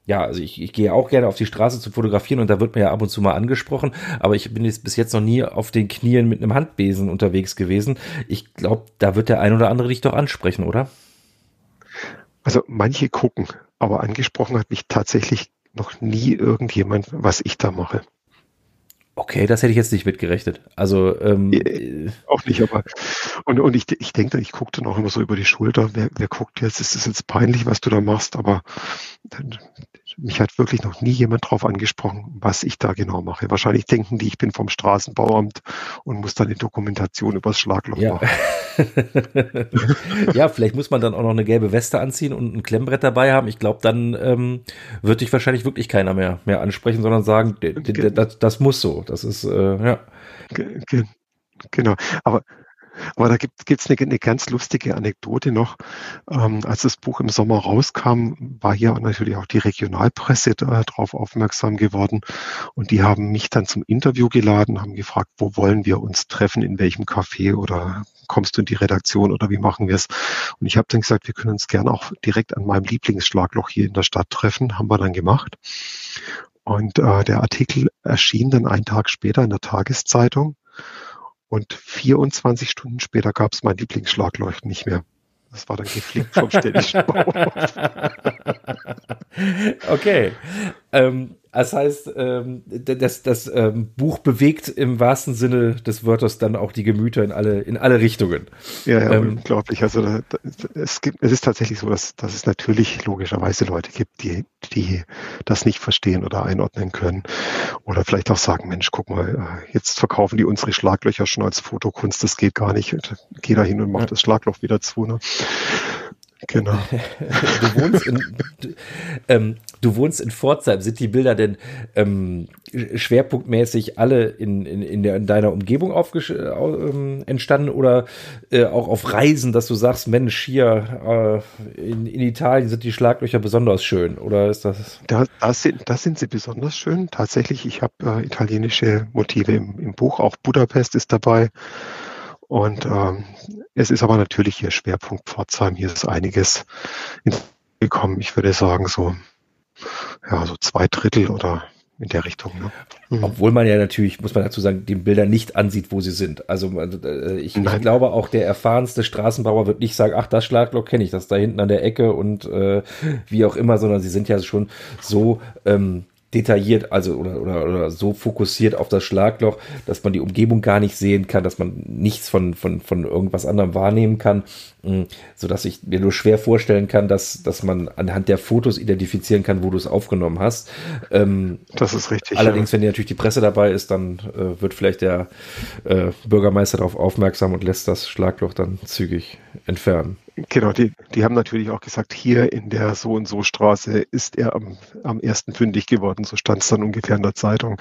ja, also ich, ich gehe auch gerne auf die Straße zu fotografieren und da wird mir ja ab und zu mal angesprochen, aber ich bin jetzt bis jetzt noch nie auf den Knien mit einem Handbesen unterwegs gewesen. Ich glaube, da wird der ein oder andere dich doch ansprechen, oder? Also manche gucken, aber angesprochen hat mich tatsächlich noch nie irgendjemand, was ich da mache. Okay, das hätte ich jetzt nicht mitgerechnet. Also ähm, äh, auch nicht, aber und, und ich, ich denke, ich gucke dann auch immer so über die Schulter, wer, wer guckt jetzt, ist es jetzt peinlich, was du da machst, aber mich hat wirklich noch nie jemand drauf angesprochen, was ich da genau mache. Wahrscheinlich denken die, ich bin vom Straßenbauamt und muss dann die Dokumentation übers Schlagloch ja. machen. [LAUGHS] ja, vielleicht muss man dann auch noch eine gelbe Weste anziehen und ein Klemmbrett dabei haben. Ich glaube, dann ähm, wird dich wahrscheinlich wirklich keiner mehr, mehr ansprechen, sondern sagen, das, das muss so. Das ist, äh, ja. Genau. Aber aber da gibt es eine, eine, ganz lustige Anekdote noch. Ähm, als das Buch im Sommer rauskam, war hier natürlich auch die Regionalpresse darauf aufmerksam geworden. Und die haben mich dann zum Interview geladen, haben gefragt, wo wollen wir uns treffen, in welchem Café oder kommst du in die Redaktion oder wie machen wir es? Und ich habe dann gesagt, wir können uns gerne auch direkt an meinem Lieblingsschlagloch hier in der Stadt treffen. Haben wir dann gemacht. Und äh, der Artikel erschien dann einen Tag später in der Tageszeitung. Und 24 Stunden später gab es mein Lieblingsschlagleuchten nicht mehr. Das war dann geflickt vom städtischen [LAUGHS] Bau. okay. Ähm, das heißt, ähm, das, das ähm, Buch bewegt im wahrsten Sinne des Wörters dann auch die Gemüter in alle, in alle Richtungen. Ja, ja ähm, unglaublich. Also da, da, es, gibt, es ist tatsächlich so, dass, dass es natürlich logischerweise Leute gibt, die, die das nicht verstehen oder einordnen können. Oder vielleicht auch sagen, Mensch, guck mal, äh, jetzt verkaufen die unsere Schlaglöcher schon als Fotokunst, das geht gar nicht. Geh da hin und mach ja. das Schlagloch wieder zu. Ne? Genau. [LAUGHS] du wohnst in, du, ähm, du wohnst in Pforzheim. Sind die Bilder denn ähm, schwerpunktmäßig alle in, in, in, der, in deiner Umgebung ähm, entstanden oder äh, auch auf Reisen, dass du sagst, Mensch, hier äh, in, in Italien sind die Schlaglöcher besonders schön? Oder ist das? Da, das, sind, das sind sie besonders schön. Tatsächlich, ich habe äh, italienische Motive im, im Buch. Auch Budapest ist dabei. Und ähm, es ist aber natürlich hier Schwerpunkt Pforzheim. Hier ist einiges gekommen. Ich würde sagen, so, ja, so zwei Drittel oder in der Richtung. Ne? Mhm. Obwohl man ja natürlich, muss man dazu sagen, den Bilder nicht ansieht, wo sie sind. Also äh, ich, ich, glaube auch der erfahrenste Straßenbauer wird nicht sagen, ach, das Schlagloch kenne ich, das da hinten an der Ecke und äh, wie auch immer, sondern sie sind ja schon so ähm, detailliert, also oder, oder, oder so fokussiert auf das Schlagloch, dass man die Umgebung gar nicht sehen kann, dass man nichts von, von, von irgendwas anderem wahrnehmen kann, mm, so dass ich mir nur schwer vorstellen kann, dass, dass man anhand der Fotos identifizieren kann, wo du es aufgenommen hast. Ähm, das ist richtig. Allerdings, ja. wenn natürlich die Presse dabei ist, dann äh, wird vielleicht der äh, Bürgermeister darauf aufmerksam und lässt das Schlagloch dann zügig entfernen. Genau, die, die haben natürlich auch gesagt, hier in der so und so Straße ist er am, am ersten fündig geworden. So stand es dann ungefähr in der Zeitung.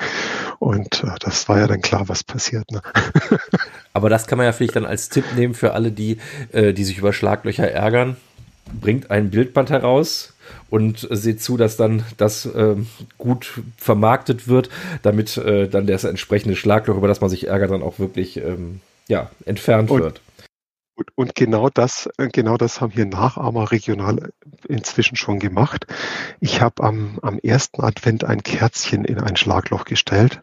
Und äh, das war ja dann klar, was passiert. Ne? [LAUGHS] Aber das kann man ja vielleicht dann als Tipp nehmen für alle, die, äh, die sich über Schlaglöcher ärgern. Bringt ein Bildband heraus und seht zu, dass dann das äh, gut vermarktet wird, damit äh, dann das entsprechende Schlagloch, über das man sich ärgert, dann auch wirklich ähm, ja, entfernt und, wird. Und, und genau das, äh, genau das haben hier Nachahmer regional inzwischen schon gemacht. Ich habe am, am ersten Advent ein Kerzchen in ein Schlagloch gestellt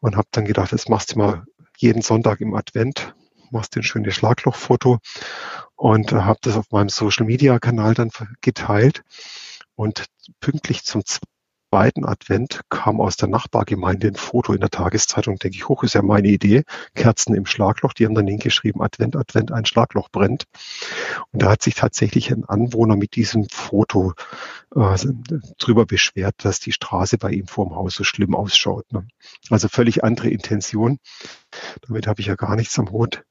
und habe dann gedacht, jetzt machst du mal jeden Sonntag im Advent, machst du ein schönes Schlaglochfoto und äh, habe das auf meinem Social Media Kanal dann geteilt. Und pünktlich zum zweiten Advent kam aus der Nachbargemeinde ein Foto in der Tageszeitung, denke ich, hoch ist ja meine Idee, Kerzen im Schlagloch, die haben dann hingeschrieben, Advent, Advent, ein Schlagloch brennt. Und da hat sich tatsächlich ein Anwohner mit diesem Foto äh, drüber beschwert, dass die Straße bei ihm vor dem Haus so schlimm ausschaut. Ne? Also völlig andere Intention. Damit habe ich ja gar nichts am Hut.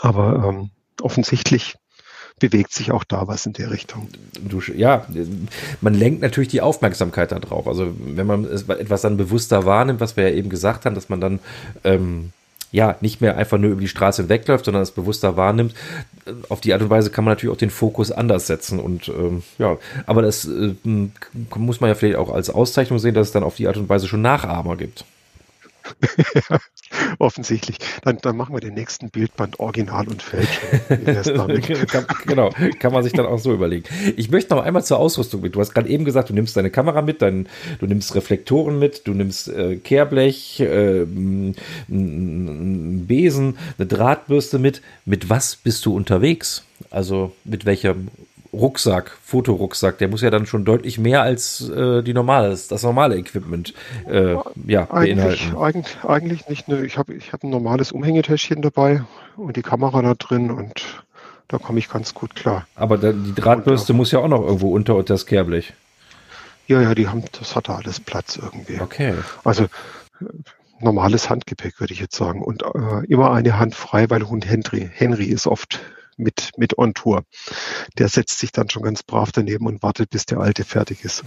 Aber ähm, offensichtlich bewegt sich auch da was in der Richtung. Du, ja, man lenkt natürlich die Aufmerksamkeit darauf. Also wenn man etwas dann bewusster wahrnimmt, was wir ja eben gesagt haben, dass man dann ähm, ja nicht mehr einfach nur über die Straße wegläuft, sondern es bewusster wahrnimmt. Auf die Art und Weise kann man natürlich auch den Fokus anders setzen und ähm, ja, aber das äh, muss man ja vielleicht auch als Auszeichnung sehen, dass es dann auf die Art und Weise schon Nachahmer gibt. [LAUGHS] offensichtlich. Dann, dann machen wir den nächsten Bildband Original und Fälschung. [LAUGHS] kann, genau, kann man sich dann auch so überlegen. Ich möchte noch einmal zur Ausrüstung mit. Du hast gerade eben gesagt, du nimmst deine Kamera mit, dein, du nimmst Reflektoren mit, du nimmst äh, Kehrblech, äh, einen Besen, eine Drahtbürste mit. Mit was bist du unterwegs? Also mit welchem Rucksack, Fotorucksack, der muss ja dann schon deutlich mehr als äh, die normale, das normale Equipment äh, ja, eigentlich, eigentlich, eigentlich nicht. Ne. Ich habe ich hab ein normales Umhängetäschchen dabei und die Kamera da drin und da komme ich ganz gut klar. Aber da, die Drahtbürste und, muss ja auch noch irgendwo unter, unter das Kehrblech. Ja, ja, die haben, das hat da alles Platz irgendwie. Okay. Also normales Handgepäck, würde ich jetzt sagen. Und äh, immer eine Hand frei, weil Hund Henry, Henry ist oft mit, mit on Tour. Der setzt sich dann schon ganz brav daneben und wartet, bis der Alte fertig ist.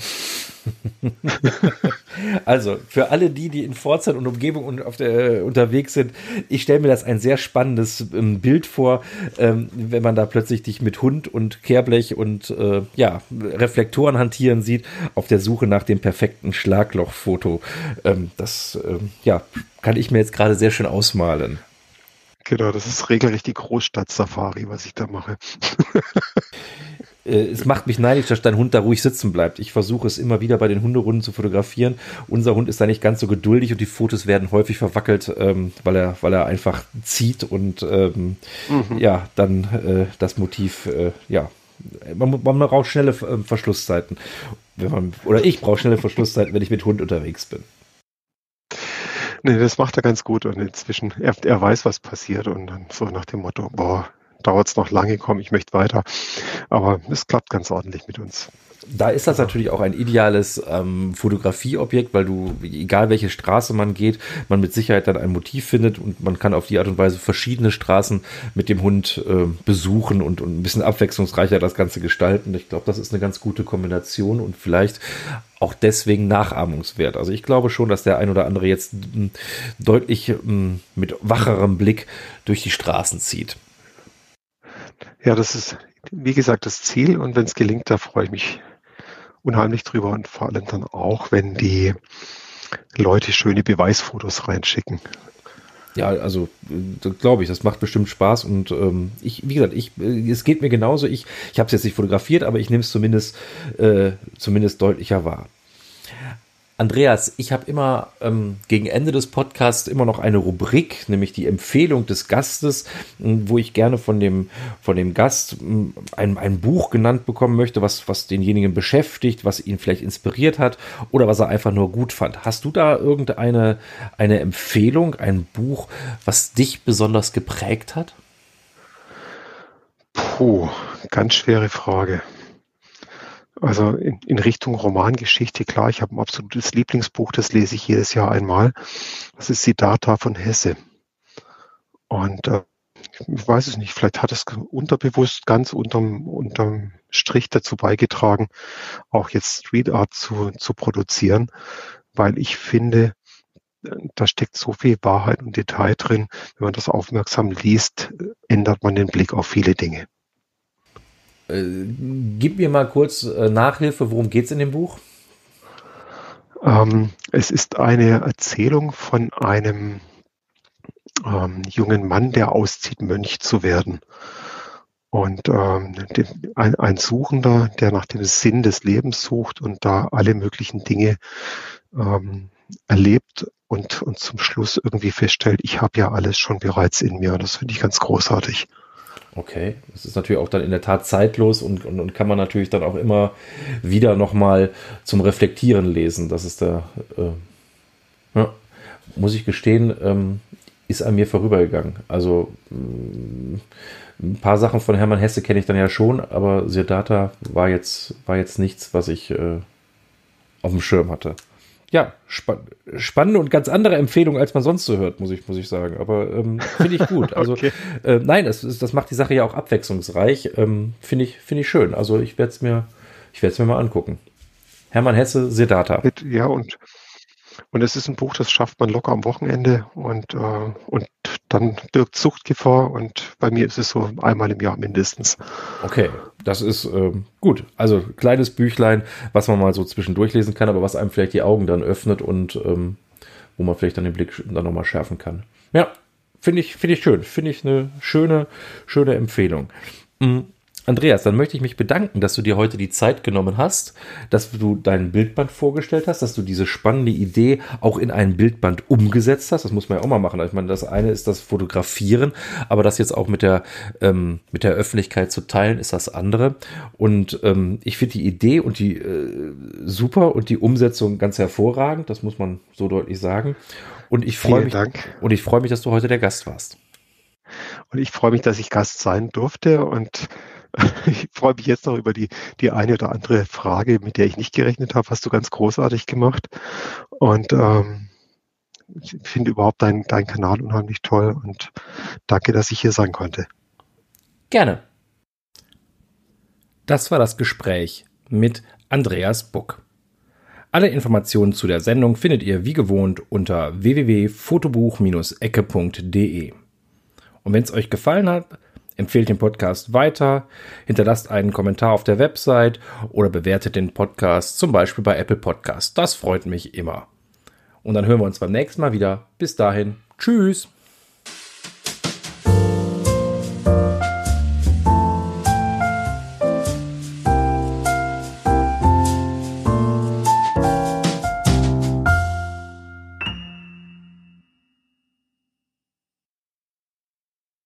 [LAUGHS] also, für alle die, die in Pforzheim und Umgebung und auf der, äh, unterwegs sind, ich stelle mir das ein sehr spannendes ähm, Bild vor, ähm, wenn man da plötzlich dich mit Hund und Kehrblech und äh, ja, Reflektoren hantieren sieht, auf der Suche nach dem perfekten Schlaglochfoto. Ähm, das, ähm, ja, kann ich mir jetzt gerade sehr schön ausmalen. Genau, das ist regelrecht die Großstadt-Safari, was ich da mache. [LAUGHS] Äh, es macht mich neidisch, dass dein Hund da ruhig sitzen bleibt. Ich versuche es immer wieder bei den Hunderunden zu fotografieren. Unser Hund ist da nicht ganz so geduldig und die Fotos werden häufig verwackelt, ähm, weil, er, weil er einfach zieht und ähm, mhm. ja, dann äh, das Motiv, äh, ja, man, man braucht schnelle äh, Verschlusszeiten. Man, oder ich brauche schnelle Verschlusszeiten, wenn ich mit Hund unterwegs bin. Nee, das macht er ganz gut und inzwischen, er, er weiß, was passiert und dann so nach dem Motto, boah, dauert es noch lange, komm, ich möchte weiter. Aber es klappt ganz ordentlich mit uns. Da ist das natürlich auch ein ideales ähm, Fotografieobjekt, weil du, egal welche Straße man geht, man mit Sicherheit dann ein Motiv findet und man kann auf die Art und Weise verschiedene Straßen mit dem Hund äh, besuchen und, und ein bisschen abwechslungsreicher das Ganze gestalten. Ich glaube, das ist eine ganz gute Kombination und vielleicht auch deswegen nachahmungswert. Also ich glaube schon, dass der ein oder andere jetzt deutlich mit wacherem Blick durch die Straßen zieht. Ja, das ist, wie gesagt, das Ziel und wenn es gelingt, da freue ich mich unheimlich drüber und vor allem dann auch, wenn die Leute schöne Beweisfotos reinschicken. Ja, also glaube ich, das macht bestimmt Spaß und ähm, ich, wie gesagt, ich, äh, es geht mir genauso. Ich, ich habe es jetzt nicht fotografiert, aber ich nehme es zumindest, äh, zumindest deutlicher wahr. Andreas, ich habe immer ähm, gegen Ende des Podcasts immer noch eine Rubrik, nämlich die Empfehlung des Gastes, wo ich gerne von dem, von dem Gast ein, ein Buch genannt bekommen möchte, was, was denjenigen beschäftigt, was ihn vielleicht inspiriert hat oder was er einfach nur gut fand. Hast du da irgendeine eine Empfehlung, ein Buch, was dich besonders geprägt hat? Puh, ganz schwere Frage. Also in, in Richtung Romangeschichte, klar, ich habe ein absolutes Lieblingsbuch, das lese ich jedes Jahr einmal. Das ist Siddhartha von Hesse. Und äh, ich weiß es nicht, vielleicht hat es unterbewusst ganz unterm, unterm Strich dazu beigetragen, auch jetzt Street Art zu, zu produzieren, weil ich finde, da steckt so viel Wahrheit und Detail drin. Wenn man das aufmerksam liest, ändert man den Blick auf viele Dinge. Äh, gib mir mal kurz äh, Nachhilfe, worum geht es in dem Buch? Ähm, es ist eine Erzählung von einem ähm, jungen Mann, der auszieht, Mönch zu werden. Und ähm, ein, ein, Suchender, der nach dem Sinn des Lebens sucht und da alle möglichen Dinge ähm, erlebt und, und zum Schluss irgendwie feststellt, ich habe ja alles schon bereits in mir. Das finde ich ganz großartig. Okay, das ist natürlich auch dann in der Tat zeitlos und, und, und kann man natürlich dann auch immer wieder nochmal zum Reflektieren lesen. Das ist da, äh, ja, muss ich gestehen, ähm, ist an mir vorübergegangen. Also mh, ein paar Sachen von Hermann Hesse kenne ich dann ja schon, aber Siddhartha war jetzt, war jetzt nichts, was ich äh, auf dem Schirm hatte ja, spa spannende und ganz andere Empfehlung, als man sonst so hört, muss ich, muss ich sagen. Aber ähm, finde ich gut. Also [LAUGHS] okay. äh, nein, das, das macht die Sache ja auch abwechslungsreich. Ähm, finde ich, finde ich schön. Also ich werde es mir, ich werde es mir mal angucken. Hermann Hesse, Siddhartha. Ja, und und es ist ein Buch, das schafft man locker am Wochenende und, äh, und dann birgt Suchtgefahr und bei mir ist es so einmal im Jahr mindestens. Okay, das ist ähm, gut. Also kleines Büchlein, was man mal so zwischendurch lesen kann, aber was einem vielleicht die Augen dann öffnet und ähm, wo man vielleicht dann den Blick dann nochmal schärfen kann. Ja, finde ich, finde ich schön. Finde ich eine schöne, schöne Empfehlung. Mhm. Andreas, dann möchte ich mich bedanken, dass du dir heute die Zeit genommen hast, dass du dein Bildband vorgestellt hast, dass du diese spannende Idee auch in ein Bildband umgesetzt hast. Das muss man ja auch mal machen. Ich meine, das eine ist das Fotografieren, aber das jetzt auch mit der, ähm, mit der Öffentlichkeit zu teilen, ist das andere. Und ähm, ich finde die Idee und die äh, super und die Umsetzung ganz hervorragend. Das muss man so deutlich sagen. Und ich freue mich, Dank. und ich freue mich, dass du heute der Gast warst. Und ich freue mich, dass ich Gast sein durfte und [LAUGHS] ich freue mich jetzt noch über die, die eine oder andere Frage, mit der ich nicht gerechnet habe. Hast du ganz großartig gemacht. Und ähm, ich finde überhaupt deinen dein Kanal unheimlich toll und danke, dass ich hier sein konnte. Gerne. Das war das Gespräch mit Andreas Buck. Alle Informationen zu der Sendung findet ihr wie gewohnt unter www.fotobuch-ecke.de. Und wenn es euch gefallen hat, empfehlt den Podcast weiter, hinterlasst einen Kommentar auf der Website oder bewertet den Podcast zum Beispiel bei Apple Podcast. Das freut mich immer. Und dann hören wir uns beim nächsten Mal wieder. Bis dahin. Tschüss.